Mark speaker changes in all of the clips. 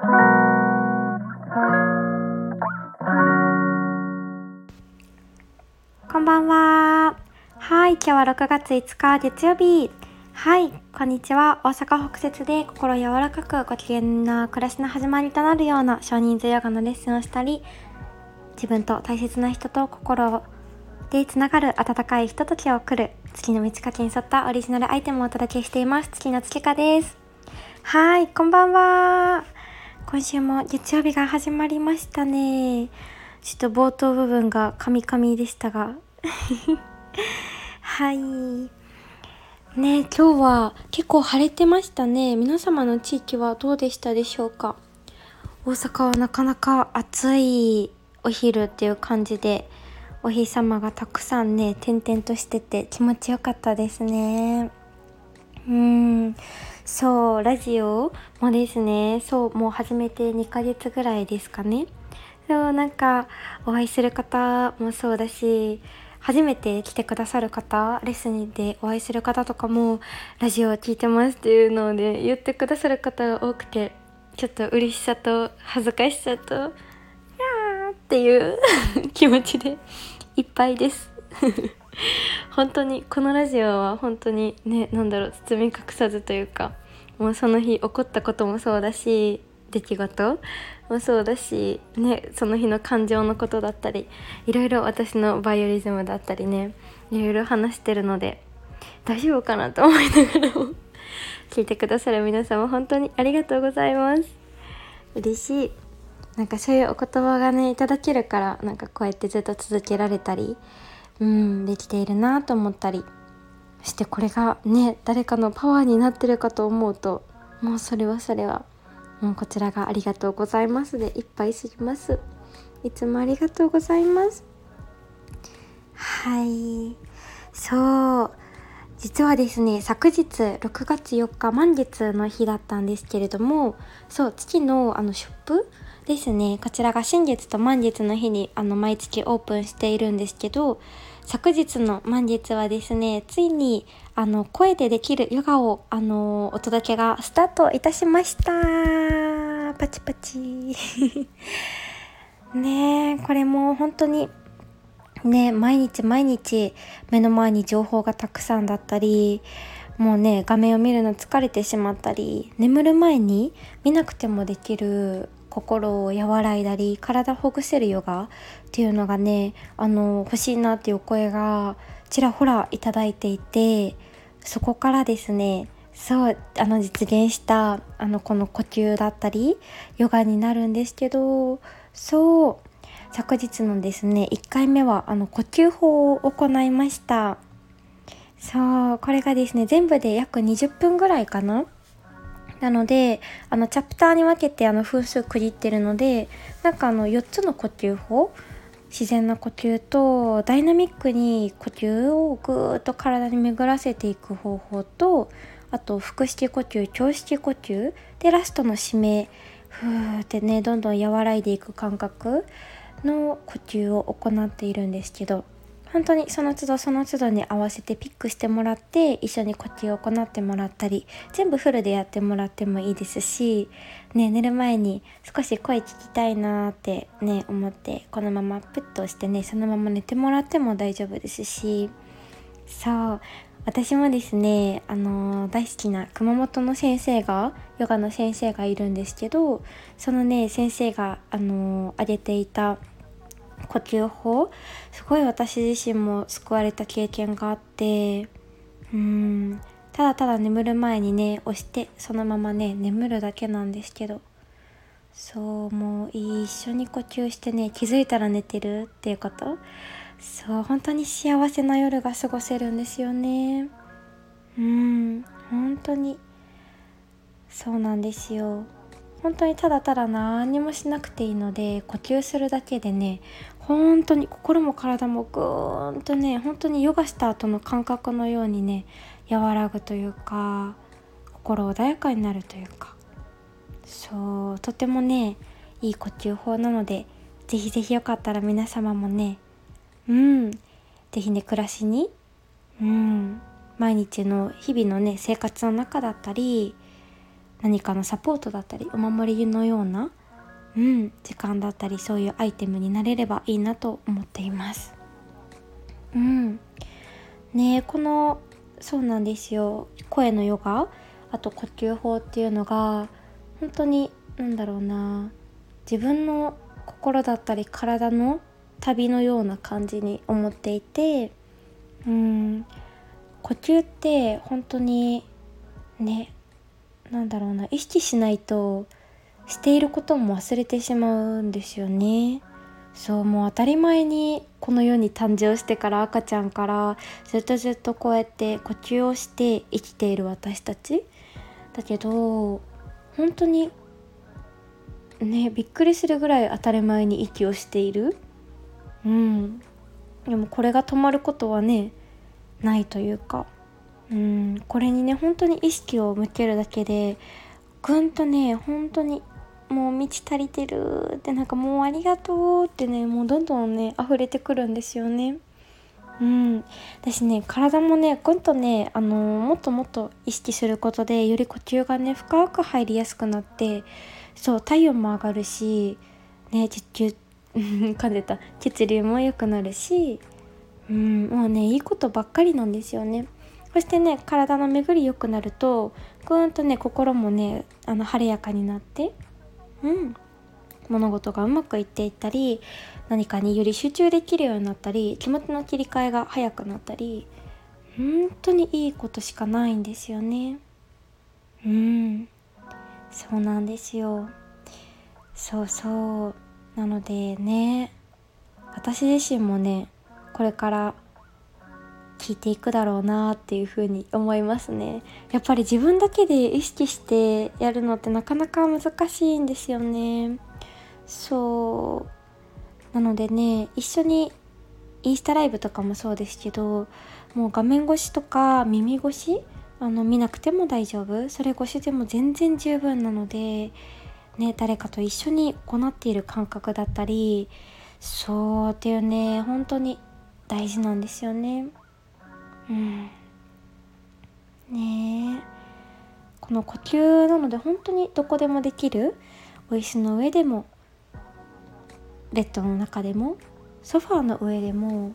Speaker 1: こんばんは。はい、今日は6月5日月曜日。はい、こんにちは。大阪北節で心柔らかくご機嫌な暮らしの始まりとなるような少人数ヨガのレッスンをしたり、自分と大切な人と心でつながる温かいひとときを送る月の満ち欠けに沿ったオリジナルアイテムをお届けしています。月の月花です。はい、こんばんは。今週も月曜日が始まりましたね。ちょっと冒頭部分がカミカミでしたが。はい。ね今日は結構晴れてましたね。皆様の地域はどうでしたでしょうか？大阪はなかなか暑いお昼っていう感じでお日様がたくさんね点々としてて気持ちよかったですね。うん。そうラジオもですね。そうもう始めて2ヶ月ぐらいですかね。そうなんかお会いする方もそうだし初めて来てくださる方レッスンでお会いする方とかもラジオを聴いてますっていうので言ってくださる方が多くてちょっと嬉しさと恥ずかしさと「やー」っていう 気持ちでいっぱいです。本当にこのラジオは本当にね何だろう包み隠さずというかもうその日起こったこともそうだし出来事もそうだし、ね、その日の感情のことだったりいろいろ私のバイオリズムだったりねいろいろ話してるので大丈夫かなと思いながらも 聞いてくださる皆様本当にありがとうございます。嬉しい。なんかそういうお言葉がねいただけるからなんかこうやってずっと続けられたりうんできているなと思ったりそしてこれがね誰かのパワーになってるかと思うともうそれはそれはもうこちらがありがとうございますでいっぱいすぎます。いつもありがとうございます。はい。そう。実はですね昨日6月4日満月の日だったんですけれどもそう月のあのショップですね。こちらが新月と満月の日にあの毎月オープンしているんですけど昨日の満月はですねついにあの声でできるヨガをあのお届けがスタートいたしました。パチパチ。ねこれも本当にね毎日毎日目の前に情報がたくさんだったりもうね画面を見るの疲れてしまったり眠る前に見なくてもできる心を和らいだり体をほぐせるヨガっていうのがねあの欲しいなっていうお声がちらほらいただいていてそこからですねそうあの実現したあのこの呼吸だったりヨガになるんですけどそう昨日のですね1回目はあの呼吸法を行いました。そうこれがですね全部で約20分ぐらいかな。なのであのチャプターに分けてあの分数区切ってるのでなんかあの4つの呼吸法自然な呼吸とダイナミックに呼吸をぐーっと体に巡らせていく方法とあと腹式呼吸胸式呼吸でラストの締めふーってねどんどん和らいでいく感覚の呼吸を行っているんですけど。本当にその都度その都度に合わせてピックしてもらって一緒に呼吸を行ってもらったり全部フルでやってもらってもいいですし、ね、寝る前に少し声聞きたいなってね思ってこのままプッとしてねそのまま寝てもらっても大丈夫ですし。そう私もですねあのー、大好きな熊本の先生がヨガの先生がいるんですけどそのね先生があのー、挙げていた呼吸法すごい私自身も救われた経験があってうんただただ眠る前にね押してそのままね眠るだけなんですけどそうもう一緒に呼吸してね気づいたら寝てるっていうこと。そう本当に幸せな夜が過ごせるんですよね。うん本当に。そうなんですよ。本当にただただ何もしなくていいので呼吸するだけでね本当に心も体もぐーんとね本当にヨガした後の感覚のようにね和らぐというか心穏やかになるというか。そうとてもねいい呼吸法なのでぜひぜひよかったら皆様もねうんぜひね暮らしにうん毎日の日々のね生活の中だったり何かのサポートだったりお守りのような、うん、時間だったりそういうアイテムになれればいいなと思っています。うん、ねこのそうなんですよ。声のヨガあと呼吸法っていうのが本当に何だろうな。自分の心だったり体の旅のような感じに思っていてうん。呼吸って本当にねなんだろうな。意識しないとしていることも忘れてしまうんですよね。そうもう当たり前にこの世に誕生してから赤ちゃんからずっとずっとこうやって呼吸をして生きている私たち。だけど本当にねびっくりするぐらい当たり前に息をしている。うん。でもこれが止まることはねないというか。うん。これにね本当に意識を向けるだけでぐんとね本当にもう満ち足りてるってなんかもうありがとうってねもうどんどんね溢れてくるんですよね。うん、私ね体もねぐんとね、あのー、もっともっと意識することでより呼吸がね深く入りやすくなってそう体温も上がるしね血球 噛んでた血流も良くなるしうんもうねいいことばっかりなんですよね。そしてね体の巡り良くなるとぐーんとね心もねあの晴れやかになってうん。物事がうまくいっていったり何かにより集中できるようになったり気持ちの切り替えが早くなったり本当にいいことしかないんですよね。うん。そうなんですよ。そうそう。なのでね私自身もねこれから聞いていくだろうなっていうふに思いますね。やっぱり自分だけで意識してやるのってなかなか難しいんですよね。そう。なのでね一緒にインスタライブとかもそうですけどもう画面越しとか耳越しあの見なくても大丈夫。それ越しでも全然十分なのでね誰かと一緒に行っている感覚だったりそうっていうね本当に大事なんですよね。うん。ねこの呼吸なので本当にどこでもできるお椅子の上でもベッドの中でもソファーの上でも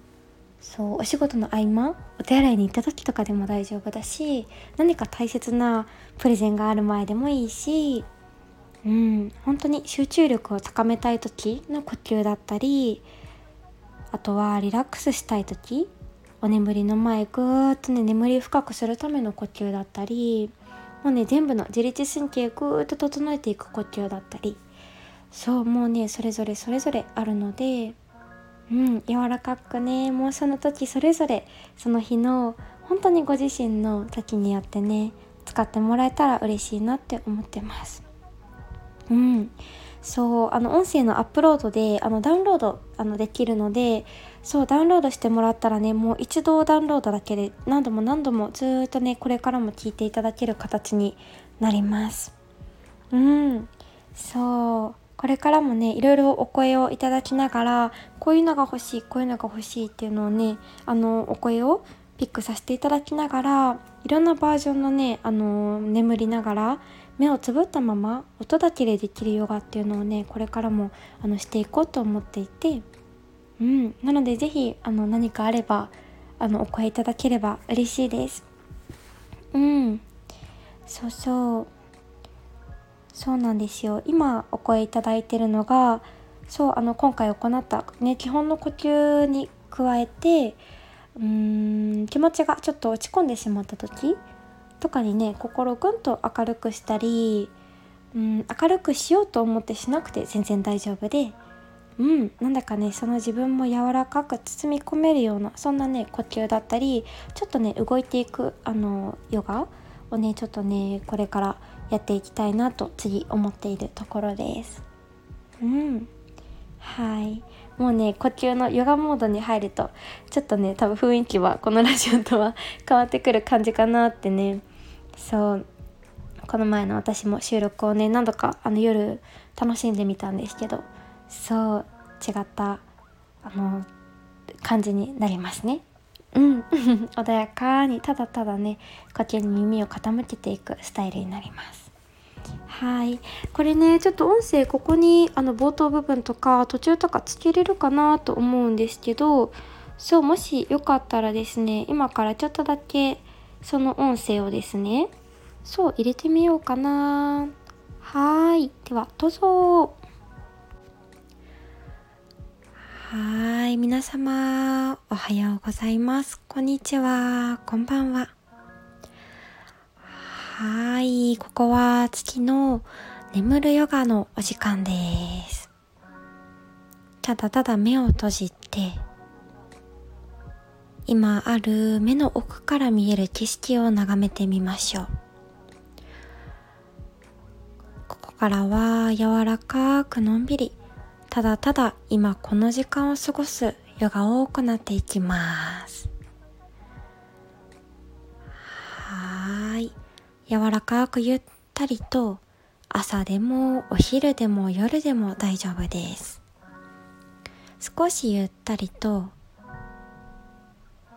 Speaker 1: そうお仕事の合間お手洗いに行った時とかでも大丈夫だし何か大切なプレゼンがある前でもいいしうん本当に集中力を高めたい時の呼吸だったりあとはリラックスしたい時お眠りの前ぐーっとね眠り深くするための呼吸だったりもうね全部の自律神経ぐーっと整えていく呼吸だったり。そうもうねそれぞれそれぞれあるのでうん柔らかくねもうその時それぞれその日の本当にご自身の時によってね使ってもらえたら嬉しいなって思ってます。うん。そうあの音声のアップロードであのダウンロードあのできるのでそうダウンロードしてもらったらねもう一度ダウンロードだけで何度も何度もずっとねこれからも聞いていただける形になります。うん。そう。これからもねいろいろお声をいただきながらこういうのが欲しいこういうのが欲しいっていうのをねあのお声をピックさせていただきながらいろんなバージョンのねあの眠りながら目をつぶったまま音だけでできるヨガっていうのをねこれからもあのしていこうと思っていて、うん、なので是非あの何かあればあのお声いただければ嬉しいです。うん。そうそう。そうなんですよ。今お声いただいてるのがそうあの今回行った、ね、基本の呼吸に加えてうーん気持ちがちょっと落ち込んでしまった時とかにね心をぐんと明るくしたりうん明るくしようと思ってしなくて全然大丈夫でうんなんだかねその自分も柔らかく包み込めるようなそんなね呼吸だったりちょっとね動いていくあのヨガをねちょっとねこれからやっていきたいなと次思っているところです。うんはいもうね呼吸のヨガモードに入るとちょっとね多分雰囲気はこのラジオとは変わってくる感じかなってね。そう。この前の私も収録をね何度かあの夜楽しんでみたんですけど。そう。違ったあの感じになりますね。うん。穏やかにただただね呼吸に耳を傾けていくスタイルになります。はい。これねちょっと音声ここにあの冒頭部分とか途中とかつけれるかなと思うんですけどそうもしよかったらですね今からちょっとだけその音声をですねそう入れてみようかな。はい。ではどうぞ。はい皆様おはようございます。こんにちは。こんばんは。はい、ここは月の眠るヨガのお時間です。ただただ目を閉じて、今ある目の奥から見える景色を眺めてみましょう。ここからは柔らかくのんびり、ただただ今この時間を過ごすヨガを行っていきます。柔らかくゆったりと朝でもお昼でも夜でも大丈夫です。少しゆったりと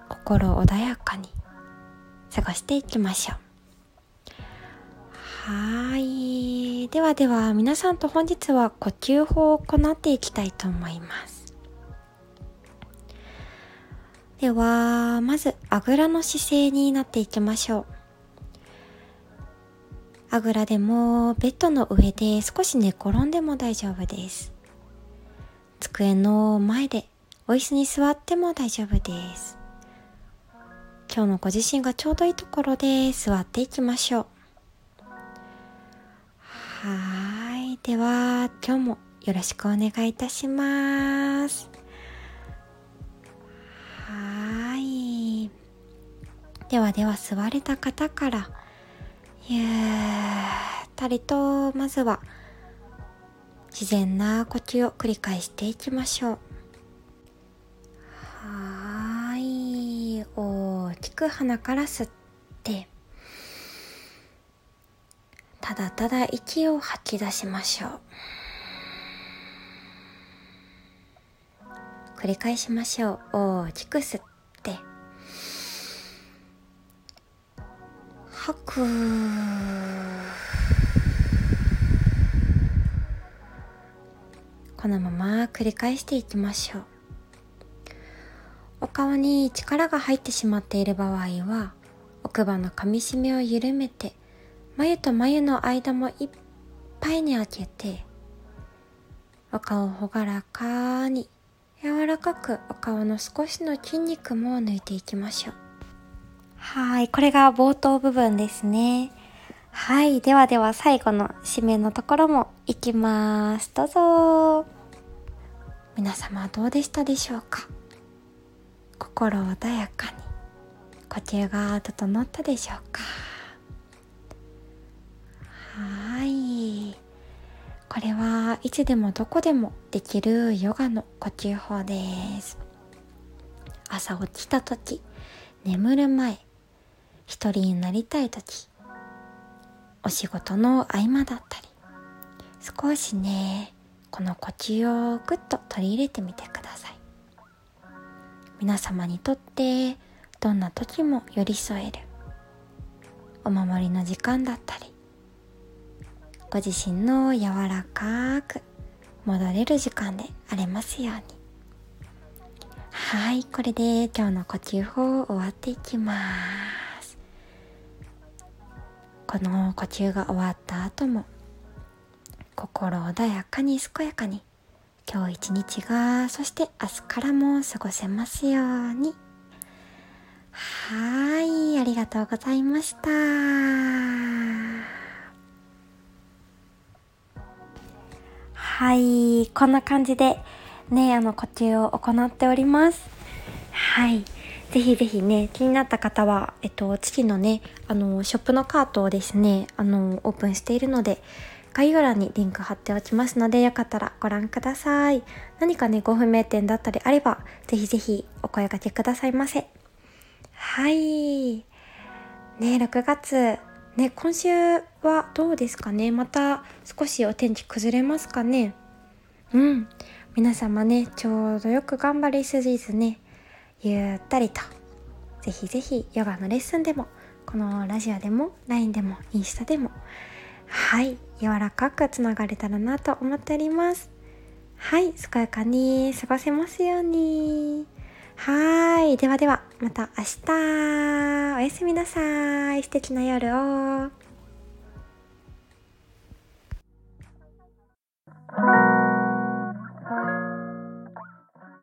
Speaker 1: 心穏やかに過ごしていきましょう。はい。ではでは皆さんと本日は呼吸法を行っていきたいと思います。ではまずあぐらの姿勢になっていきましょう。あぐらでもベッドの上で少し寝転んでも大丈夫です。机の前でお椅子に座っても大丈夫です。今日のご自身がちょうどいいところで座っていきましょう。はい。では、今日もよろしくお願いいたします。はい。ではでは座れた方からゆったりとまずは自然な呼吸を繰り返していきましょう。はい。大きく鼻から吸ってただただ息を吐き出しましょう。繰り返しましょう。大きく吸って。吐く。このまま繰り返していきましょう。お顔に力が入ってしまっている場合は奥歯の噛みしめを緩めて眉と眉の間もいっぱいに開けてお顔を朗らかに柔らかくお顔の少しの筋肉も抜いていきましょう。はい、これが冒頭部分ですね。はい、ではでは最後の締めのところもいきます。どうぞ。皆様どうでしたでしょうか？心穏やかに呼吸が整ったでしょうか？はいこれはいつでもどこでもできるヨガの呼吸法です朝起きた時眠る前一人になりたい時お仕事の合間だったり少しねこの呼吸をぐっと取り入れてみてください。皆様にとってどんな時も寄り添えるお守りの時間だったりご自身の柔らかく戻れる時間でありますように。はいこれで今日の呼吸法を終わっていきます。この呼吸が終わった後も心穏やかに健やかに今日一日がそして明日からも過ごせますように。はいありがとうございました。はいこんな感じでねあの呼吸を行っております。はい。ぜひぜひね、気になった方は、えっと、月のね、あの、ショップのカートをですね、あの、オープンしているので、概要欄にリンク貼っておきますので、よかったらご覧ください。何かね、ご不明点だったりあれば、ぜひぜひお声掛けくださいませ。はい。ね、6月、ね、今週はどうですかね？また少しお天気崩れますかね？うん。皆様ね、ちょうどよく頑張りすぎずね、ゆったりとぜひぜひヨガのレッスンでもこのラジオでも LINE でもインスタでもはい柔らかくつながれたらなと思っております。はい健やかに過ごせますように。はいではではまた明日。おやすみなさい。素敵な夜を。